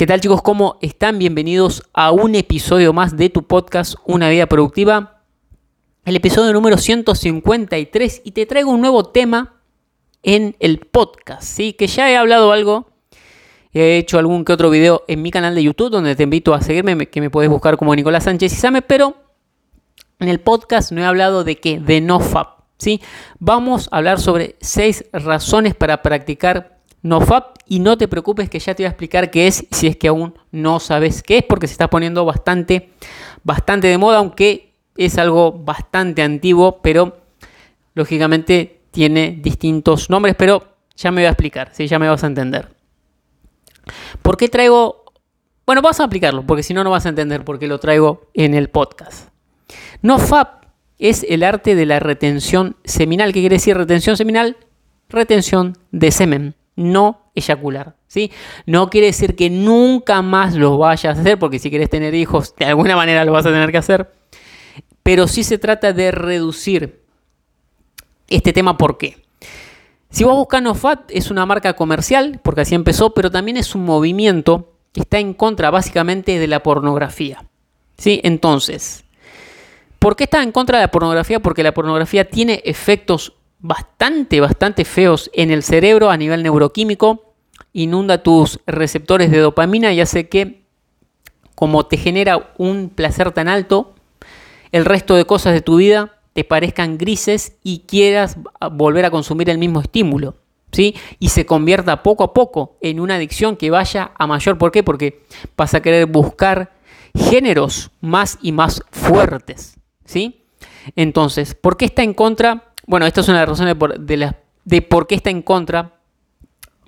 ¿Qué tal chicos? ¿Cómo están? Bienvenidos a un episodio más de tu podcast Una vida productiva. El episodio número 153 y te traigo un nuevo tema en el podcast, ¿sí? Que ya he hablado algo, he hecho algún que otro video en mi canal de YouTube donde te invito a seguirme, que me puedes buscar como Nicolás Sánchez Isame, pero en el podcast no he hablado de qué, de NoFap, ¿sí? Vamos a hablar sobre seis razones para practicar NoFap y no te preocupes que ya te voy a explicar qué es si es que aún no sabes qué es porque se está poniendo bastante, bastante de moda, aunque es algo bastante antiguo, pero lógicamente tiene distintos nombres, pero ya me voy a explicar, ¿sí? ya me vas a entender. ¿Por qué traigo? Bueno, vas a aplicarlo, porque si no, no vas a entender por qué lo traigo en el podcast. NoFap es el arte de la retención seminal. ¿Qué quiere decir retención seminal? Retención de semen no eyacular. ¿sí? No quiere decir que nunca más lo vayas a hacer, porque si quieres tener hijos, de alguna manera lo vas a tener que hacer. Pero sí se trata de reducir este tema. ¿Por qué? Si vos buscas NoFat, es una marca comercial, porque así empezó, pero también es un movimiento que está en contra básicamente de la pornografía. ¿sí? Entonces, ¿por qué está en contra de la pornografía? Porque la pornografía tiene efectos bastante, bastante feos en el cerebro a nivel neuroquímico, inunda tus receptores de dopamina y hace que, como te genera un placer tan alto, el resto de cosas de tu vida te parezcan grises y quieras volver a consumir el mismo estímulo. ¿Sí? Y se convierta poco a poco en una adicción que vaya a mayor. ¿Por qué? Porque vas a querer buscar géneros más y más fuertes. ¿Sí? Entonces, ¿por qué está en contra bueno, esta es una de las razones de, por qué está en contra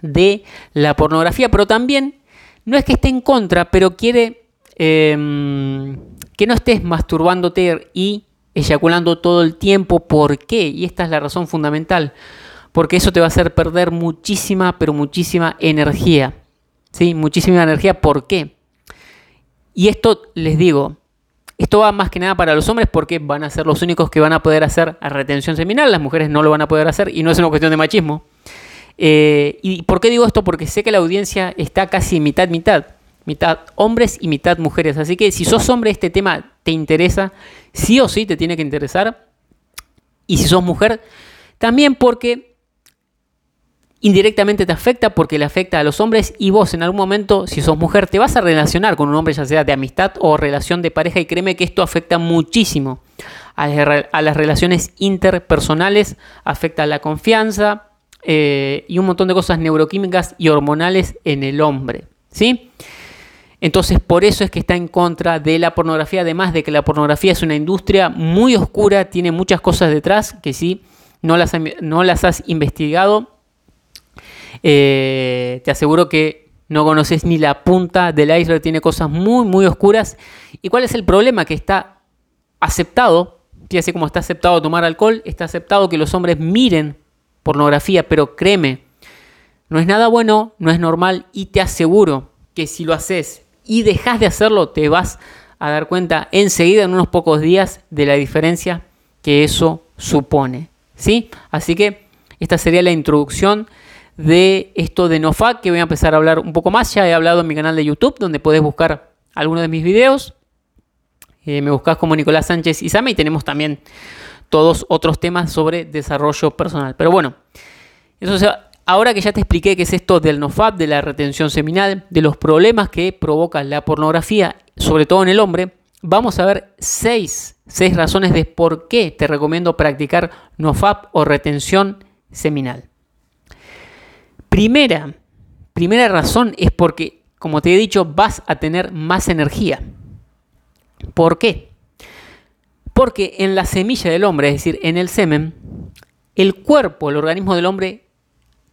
de la pornografía, pero también no es que esté en contra, pero quiere em, que no estés masturbándote y eyaculando todo el tiempo. ¿Por qué? Y esta es la razón fundamental. Porque eso te va a hacer perder muchísima, pero muchísima energía. ¿Sí? Muchísima energía. ¿Por qué? Y esto les digo, esto va más que nada para los hombres porque van a ser los únicos que van a poder hacer retención seminal, las mujeres no lo van a poder hacer y no es una cuestión de machismo. Eh, ¿Y por qué digo esto? Porque sé que la audiencia está casi mitad, mitad, mitad hombres y mitad mujeres. Así que si sos hombre, este tema te interesa, sí o sí te tiene que interesar. Y si sos mujer, también porque indirectamente te afecta porque le afecta a los hombres y vos en algún momento, si sos mujer, te vas a relacionar con un hombre, ya sea de amistad o relación de pareja, y créeme que esto afecta muchísimo a, las relaciones interpersonales, afecta a la confianza eh, y un montón de cosas neuroquímicas y hormonales en el hombre. ¿Sí? Entonces, por eso es que está en contra de la pornografía, además de que la pornografía es una industria muy oscura, tiene muchas cosas detrás que si no las, no las has investigado, eh, te aseguro que no conoces ni la punta del iceberg, tiene cosas muy, muy oscuras. ¿Y cuál es el problema? Que está aceptado, fíjate cómo está aceptado tomar alcohol, está aceptado que los hombres miren pornografía, pero créeme, no es nada bueno, no es normal y te aseguro que si lo haces y dejas de hacerlo, te vas a dar cuenta enseguida en unos pocos días de la diferencia que eso supone. ¿Sí? Así que esta sería la introducción de esto de NoFap, que voy a empezar a hablar un poco más. Ya he hablado en mi canal de YouTube, donde puedes buscar algunos de mis videos. Eh, me buscas como Nicolás Sánchez Isame y tenemos también todos otros temas sobre desarrollo personal. Pero bueno, ahora que ya te expliqué qué es esto del NoFap, de la retención seminal, de los problemas que provoca la pornografía, sobre todo en el hombre, vamos a ver seis, seis razones de por qué te recomiendo practicar NoFap o retención seminal. Primera, primera razón es porque, como te he dicho, vas a tener más energía. ¿Por qué? Porque en la semilla del hombre, es decir, en el semen, el cuerpo, el organismo del hombre,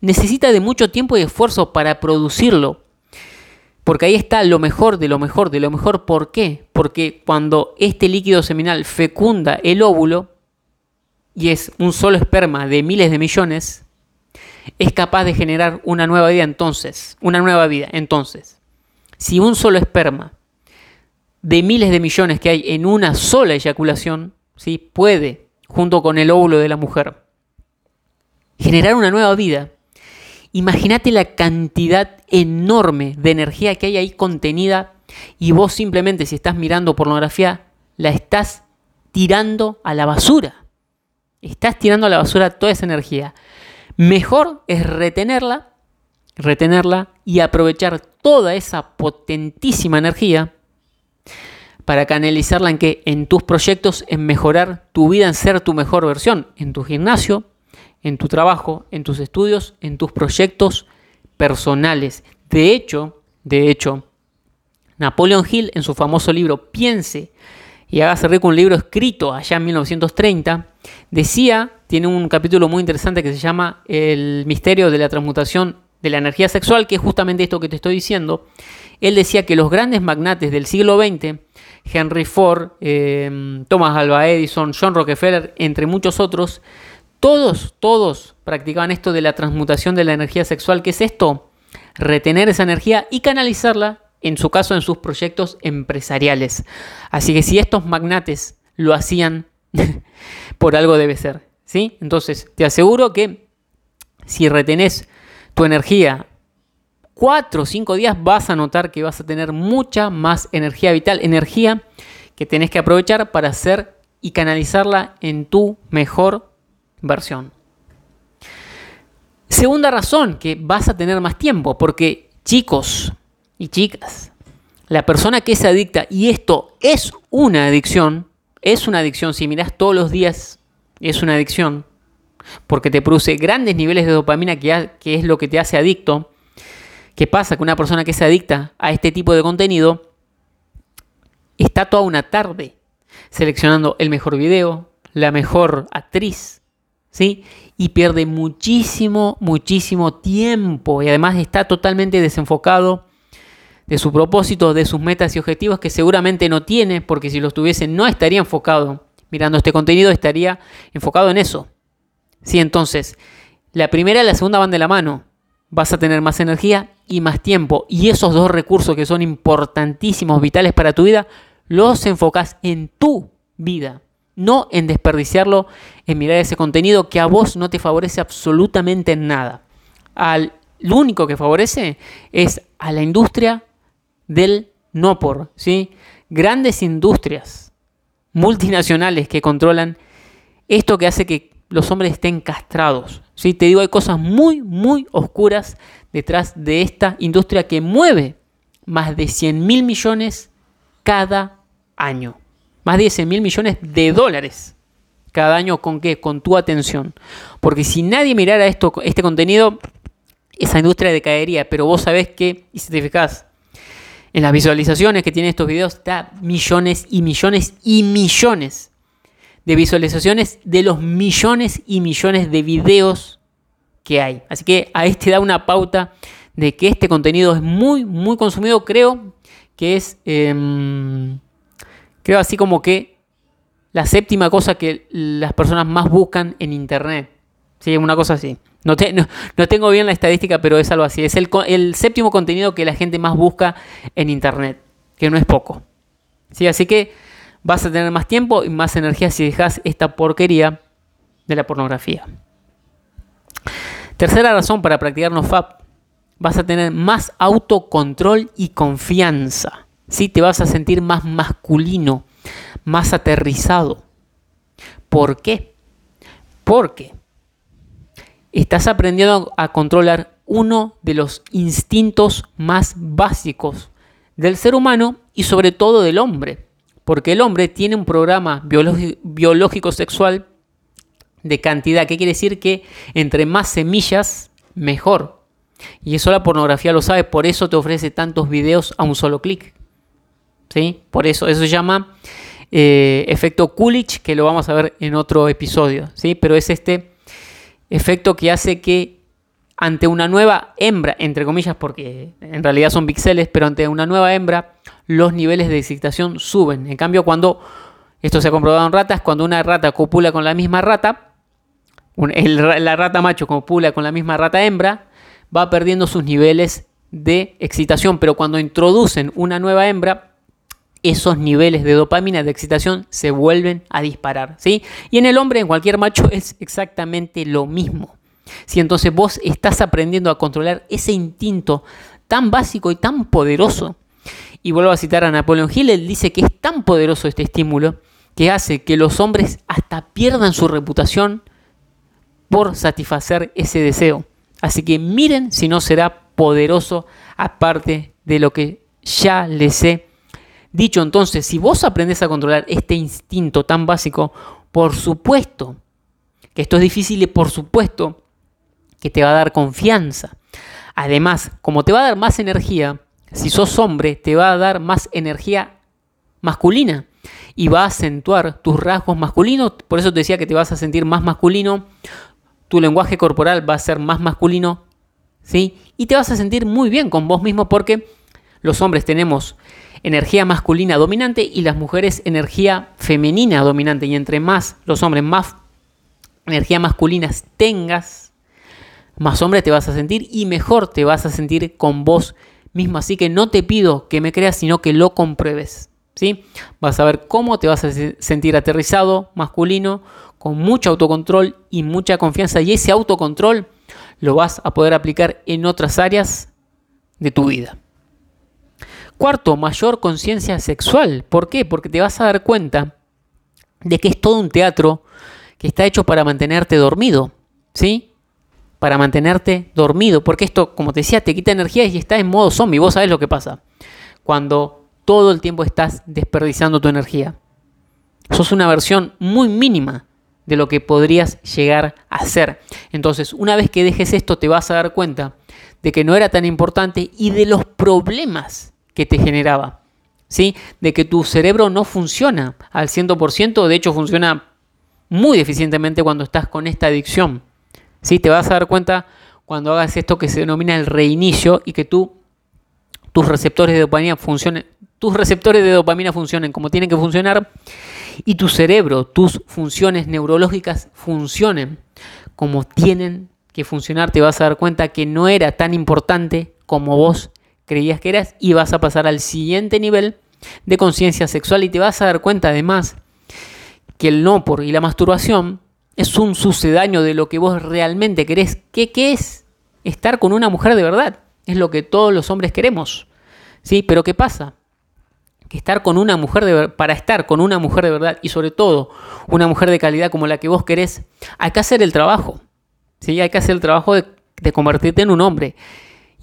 necesita de mucho tiempo y esfuerzo para producirlo. Porque ahí está lo mejor de lo mejor de lo mejor. ¿Por qué? Porque cuando este líquido seminal fecunda el óvulo, y es un solo esperma de miles de millones, es capaz de generar una nueva vida entonces. Una nueva vida. Entonces, si un solo esperma de miles de millones que hay en una sola eyaculación, ¿sí? puede, junto con el óvulo de la mujer, generar una nueva vida, imagínate la cantidad enorme de energía que hay ahí contenida y vos simplemente si estás mirando pornografía, la estás tirando a la basura. Estás tirando a la basura toda esa energía. Mejor es retenerla, retenerla y aprovechar toda esa potentísima energía para canalizarla en que en tus proyectos, en mejorar tu vida, en ser tu mejor versión, en tu gimnasio, en tu trabajo, en tus estudios, en tus proyectos personales. De hecho, de hecho, Napoleon Hill en su famoso libro Piense y hágase rico, un libro escrito allá en 1930, decía, tiene un capítulo muy interesante que se llama El misterio de la transmutación de la energía sexual, que es justamente esto que te estoy diciendo. Él decía que los grandes magnates del siglo XX Henry Ford, em, Thomas Alva Edison, John Rockefeller, entre muchos otros, todos, todos practicaban esto de la transmutación de la energía sexual. ¿Qué es esto? Retener esa energía y canalizarla, en su caso, en sus proyectos empresariales. Así que si estos magnates lo hacían, por algo debe ser. ¿sí? Entonces, te aseguro que si retenés tu energía cuatro o cinco días vas a notar que vas a tener mucha más energía vital, energía que tenés que aprovechar para hacer y canalizarla en tu mejor versión. Segunda razón, que vas a tener más tiempo, porque chicos y chicas, la persona que es adicta, y esto es una adicción, es una adicción, si miras todos los días, es una adicción, porque te produce grandes niveles de dopamina, que, que es lo que te hace adicto, ¿Qué pasa? Que una persona que se adicta a este tipo de contenido está toda una tarde seleccionando el mejor video, la mejor actriz, ¿sí? Y pierde muchísimo, muchísimo tiempo y además está totalmente desenfocado de su propósito, de sus metas y objetivos que seguramente no tiene, porque si los tuviese no estaría enfocado mirando este contenido, estaría enfocado en eso. Sí, entonces, la primera y la segunda van de la mano vas a tener más energía y más tiempo. Y esos dos recursos que son importantísimos, vitales para tu vida, los enfocas en tu vida. No en desperdiciarlo en mirar ese contenido que a vos no te favorece absolutamente nada. Al, lo único que favorece es a la industria del no por, ¿sí? Grandes industrias multinacionales que controlan esto que hace que los hombres estén castrados. ¿sí? Te digo, hay cosas muy, muy oscuras detrás de esta industria que mueve más de 100 mil millones cada año. Más de 100 mil millones de dólares cada año. ¿Con qué? Con tu atención. Porque si nadie mirara esto, este contenido, esa industria decaería. Pero vos sabés que, y si te en las visualizaciones que tienen estos videos, está millones y millones y millones de visualizaciones de los millones y millones de videos que hay. Así que ahí te da una pauta de que este contenido es muy, muy consumido. Creo que es, em, creo así como que la séptima cosa que las personas más buscan en Internet. Sí, una cosa así. No, tengo bien la estadística, pero es algo así. Es el, el, séptimo contenido que la gente más busca en Internet, que no es poco. Sí, así que vas a tener más tiempo y más energía si dejas esta porquería de la pornografía. Tercera razón para practicar NoFap, vas a tener más autocontrol y confianza. ¿sí? Te vas a sentir más masculino, más aterrizado. ¿Por qué? Porque estás aprendiendo a controlar uno de los instintos más básicos del ser humano y sobre todo del hombre, porque el hombre tiene un programa biológico sexual de cantidad, ¿Qué quiere decir que entre más semillas, mejor. Y eso la pornografía lo sabe, por eso te ofrece tantos videos a un solo clic. ¿Sí? Por eso, eso se llama eh, efecto Coolidge, que lo vamos a ver en otro episodio. ¿sí? Pero es este efecto que hace que ante una nueva hembra, entre comillas, porque en realidad son píxeles, pero ante una nueva hembra, los niveles de excitación suben. En cambio, cuando, esto se ha comprobado en ratas, cuando una rata copula con la misma rata, la rata macho copula con la misma rata hembra, va perdiendo sus niveles de excitación, pero cuando introducen una nueva hembra, esos niveles de dopamina de excitación se vuelven a disparar, ¿sí? Y en el hombre, en cualquier macho, es exactamente lo mismo. Si entonces vos estás aprendiendo a controlar ese instinto tan básico y tan poderoso, y vuelvo a citar a Napoleon Hill, él dice que es tan poderoso este estímulo que hace que los hombres hasta pierdan su reputación por satisfacer ese deseo. Así que miren si no será poderoso aparte de lo que ya les he dicho. Entonces, si vos aprendes a controlar este instinto tan básico, por supuesto que esto es difícil y por supuesto que te va a dar confianza. Además, como te va a dar más energía, si sos hombre, te va a dar más energía masculina y va a acentuar tus rasgos masculinos. Por eso te decía que te vas a sentir más masculino, tu lenguaje corporal va a ser más masculino, ¿sí? Y te vas a sentir muy bien con vos mismo porque los hombres tenemos energía masculina dominante y las mujeres energía femenina dominante. Y entre más los hombres más energía masculina tengas, más hombre te vas a sentir y mejor te vas a sentir con vos mismo. Así que no te pido que me creas, sino que lo compruebes. ¿sí? Vas a ver cómo te vas a sentir aterrizado, masculino, con mucho autocontrol y mucha confianza. Y ese autocontrol lo vas a poder aplicar en otras áreas de tu vida. Cuarto, mayor conciencia sexual. ¿Por qué? Porque te vas a dar cuenta de que es todo un teatro que está hecho para mantenerte dormido. ¿Sí? para mantenerte dormido, porque esto, como te decía, te quita energía y estás en modo zombie. Vos sabés lo que pasa cuando todo el tiempo estás desperdiciando tu energía. Sos una versión muy mínima de lo que podrías llegar a ser. Entonces, una vez que dejes esto, te vas a dar cuenta de que no era tan importante y de los problemas que te generaba. ¿Sí? De que tu cerebro no funciona al 100%, de hecho funciona muy deficientemente cuando estás con esta adicción. ¿sí? Te vas a dar cuenta cuando hagas esto que se denomina el reinicio y que tú, tus receptores de dopamina funcionen, tus receptores de dopamina funcionen como tienen que funcionar y tu cerebro, tus funciones neurológicas funcionen como tienen que funcionar, te vas a dar cuenta que no era tan importante como vos creías que eras y vas a pasar al siguiente nivel de conciencia sexual y te vas a dar cuenta además que el no por y la masturbación es un sucedáneo de lo que vos realmente querés. ¿Qué, ¿Qué, es? Estar con una mujer de verdad. Es lo que todos los hombres queremos. ¿Sí? Pero ¿qué pasa? Que estar con una mujer de para estar con una mujer de verdad y sobre todo una mujer de calidad como la que vos querés, hay que hacer el trabajo. ¿Sí? Hay que hacer el trabajo de, de convertirte en un hombre.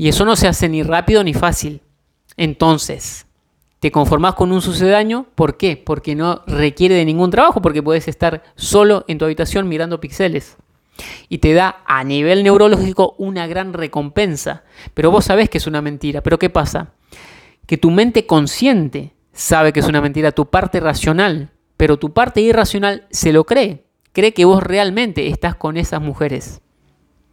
Y eso no se hace ni rápido ni fácil. Entonces, te conformás con un sucedáneo. ¿Por qué? Porque no requiere de ningún trabajo, porque puedes estar solo en tu habitación mirando píxeles. Y te da a nivel neurológico una gran recompensa. Pero vos sabés que es una mentira. Pero ¿qué pasa? Que tu mente consciente sabe que es una mentira, tu parte racional, pero tu parte irracional se lo cree. Cree que vos realmente estás con esas mujeres.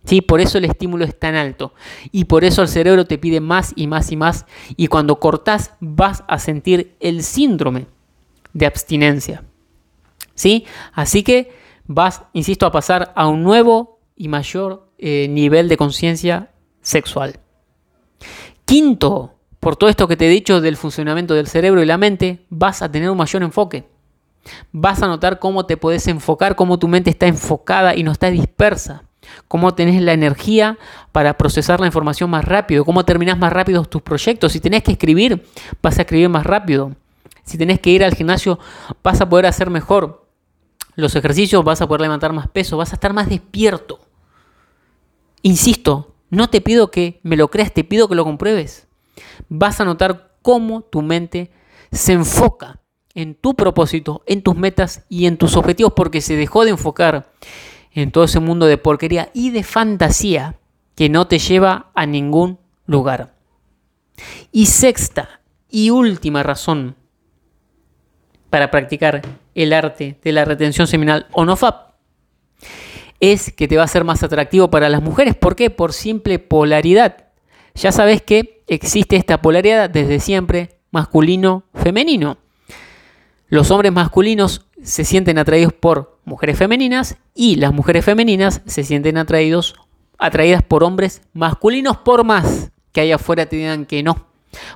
¿Sí? Por eso el estímulo es tan alto y por eso el cerebro te pide más y más y más y cuando cortás vas a sentir el síndrome de abstinencia. ¿Sí? Así que vas, insisto, a pasar a un nuevo y mayor eh, nivel de conciencia sexual. Quinto, por todo esto que te he dicho del funcionamiento del cerebro y la mente, vas a tener un mayor enfoque. Vas a notar cómo te puedes enfocar, cómo tu mente está enfocada y no está dispersa cómo tenés la energía para procesar la información más rápido, cómo terminás más rápido tus proyectos. Si tenés que escribir, vas a escribir más rápido. Si tenés que ir al gimnasio, vas a poder hacer mejor los ejercicios, vas a poder levantar más peso, vas a estar más despierto. Insisto, no te pido que me lo creas, te pido que lo compruebes. Vas a notar cómo tu mente se enfoca en tu propósito, en tus metas y en tus objetivos porque se dejó de enfocar en todo ese mundo de porquería y de fantasía que no te lleva a ningún lugar. Y sexta y última razón para practicar el arte de la retención seminal o NoFap es que te va a ser más atractivo para las mujeres. ¿Por qué? Por simple polaridad. Ya sabes que existe esta polaridad desde siempre, masculino-femenino. Los hombres masculinos se sienten atraídos por mujeres femeninas y las mujeres femeninas se sienten atraídas por hombres masculinos por más que allá afuera te digan que no.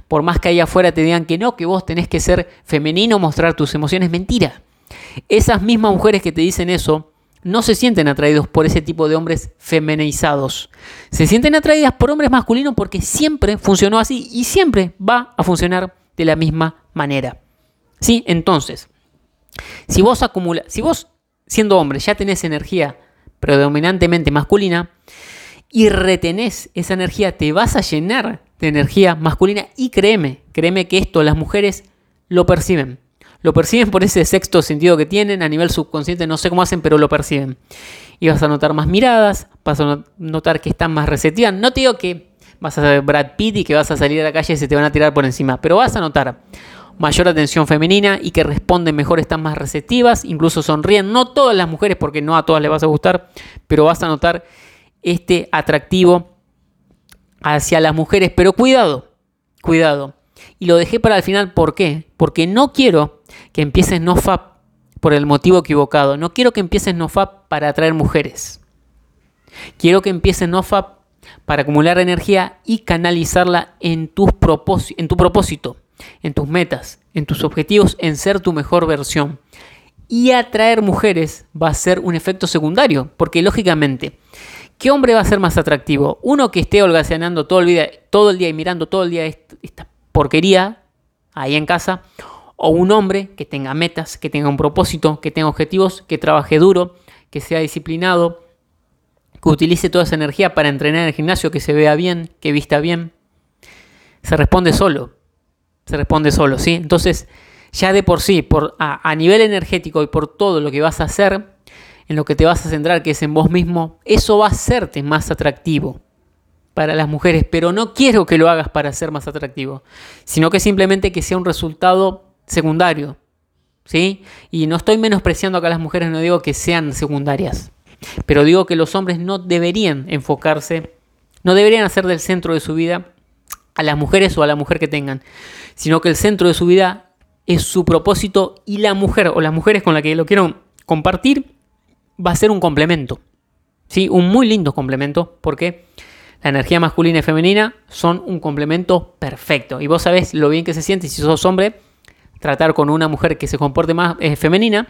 Por más que allá afuera te digan que no, que vos tenés que ser femenino, mostrar tus emociones, mentira. Esas mismas mujeres que te dicen eso no se sienten atraídos por ese tipo de hombres feminizados. Se sienten atraídas por hombres masculinos porque siempre funcionó así y siempre va a funcionar de la misma manera. ¿Sí? Entonces, si vos acumulas, si vos siendo hombre ya tenés energía predominantemente masculina y retenés esa energía, te vas a llenar de energía masculina y créeme, créeme que esto las mujeres lo perciben. Lo perciben por ese sexto sentido que tienen a nivel subconsciente, no sé cómo hacen, pero lo perciben. Y vas a notar más miradas, vas a notar que están más receptivas. No te digo que vas a ser Brad Pitt y que vas a salir a la calle y se te van a tirar por encima, pero vas a notar mayor atención femenina y que responden mejor, están más receptivas, incluso sonríen. No todas las mujeres, porque no a todas les vas a gustar, pero vas a notar este atractivo hacia las mujeres. Pero cuidado, cuidado. Y lo dejé para el final, ¿por qué? Porque no quiero que empieces NoFap por el motivo equivocado. No quiero que empieces NoFap para atraer mujeres. Quiero que empieces NoFap para acumular energía y canalizarla en, tus en tu propósito en tus metas, en tus objetivos, en ser tu mejor versión. Y atraer mujeres va a ser un efecto secundario, porque lógicamente, ¿qué hombre va a ser más atractivo? Uno que esté holgazaneando todo el día, todo el día y mirando todo el día esta porquería ahí en casa, o un hombre que tenga metas, que tenga un propósito, que tenga objetivos, que trabaje duro, que sea disciplinado, que utilice toda esa energía para entrenar en el gimnasio, que se vea bien, que vista bien. Se responde solo se responde solo, ¿sí? Entonces, ya de por sí, por, a, nivel energético y por todo lo que vas a hacer, en lo que te vas a centrar, que es en vos mismo, eso va a hacerte más atractivo para las mujeres, pero no quiero que lo hagas para ser más atractivo, sino que simplemente que sea un resultado secundario, ¿sí? Y no estoy menospreciando acá a las mujeres, no digo que sean secundarias, pero digo que los hombres no deberían enfocarse, no deberían hacer del centro de su vida a las mujeres o a la mujer que tengan, sino que el centro de su vida es su propósito y la mujer o las mujeres con las que lo quiero compartir va a ser un complemento. ¿sí? Un muy lindo complemento porque la energía masculina y femenina son un complemento perfecto. Y vos sabés lo bien que se siente si sos hombre tratar con una mujer que se comporte más eh, femenina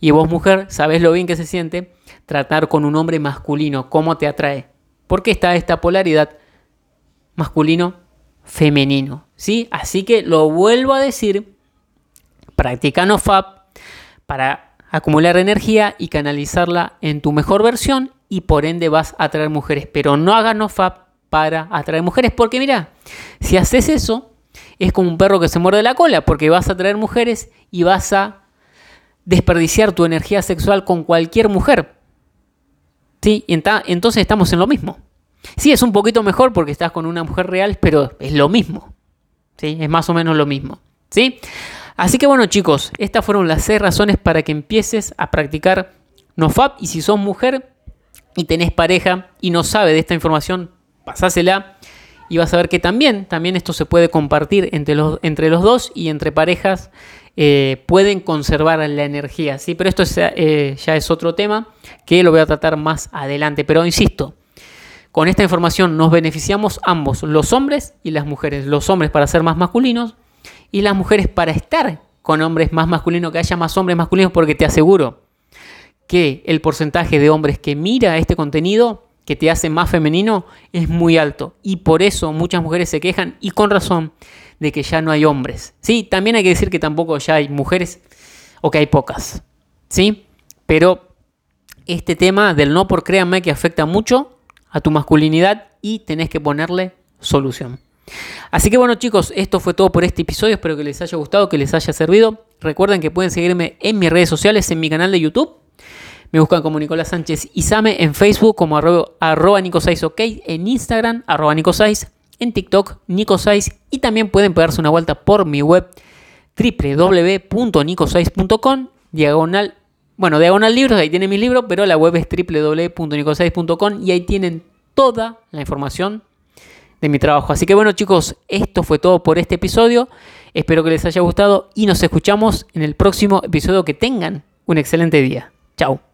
y vos mujer sabés lo bien que se siente tratar con un hombre masculino, cómo te atrae. Porque está esta polaridad masculino femenino. ¿sí? Así que lo vuelvo a decir, practica NoFap para acumular energía y canalizarla en tu mejor versión y por ende vas a atraer mujeres. Pero no hagas NoFap para atraer mujeres porque mira, si haces eso es como un perro que se muerde la cola porque vas a atraer mujeres y vas a desperdiciar tu energía sexual con cualquier mujer. ¿Sí? Entonces estamos en lo mismo. Sí, es un poquito mejor porque estás con una mujer real, pero es lo mismo. ¿Sí? Es más o menos lo mismo. ¿Sí? Así que bueno chicos, estas fueron las seis razones para que empieces a practicar NoFap y si sos mujer y tenés pareja y no sabe de esta información, pasásela y vas a ver que también, también esto se puede compartir entre los, entre los dos y entre parejas eh, pueden conservar la energía, ¿sí? Pero esto eh, ya es otro tema que lo voy a tratar más adelante. Pero insisto, con esta información nos beneficiamos ambos, los hombres y las mujeres. Los hombres para ser más masculinos y las mujeres para estar con hombres más masculinos, que haya más hombres masculinos, porque te aseguro que el porcentaje de hombres que mira este contenido, que te hace más femenino, es muy alto. Y por eso muchas mujeres se quejan, y con razón, de que ya no hay hombres. Sí, también hay que decir que tampoco ya hay mujeres, o que hay pocas. ¿Sí? Pero este tema del no por créanme que afecta mucho a tu masculinidad y tenés que ponerle solución. Así que bueno chicos, esto fue todo por este episodio, espero que les haya gustado, que les haya servido. Recuerden que pueden seguirme en mis redes sociales, en mi canal de YouTube. Me buscan como Nicolás Sánchez Isame en Facebook como arroba, nico ok, en Instagram arroba nico6, en TikTok nico6 y también pueden pegarse una vuelta por mi web www.nico6.com diagonal bueno, Diagonal Libros, ahí tienen mis libros, pero la web es www.nicosais.com y ahí tienen toda la información de mi trabajo. Así que bueno chicos, esto fue todo por este episodio. Espero que les haya gustado y nos escuchamos en el próximo episodio. Que tengan un excelente día. Chao.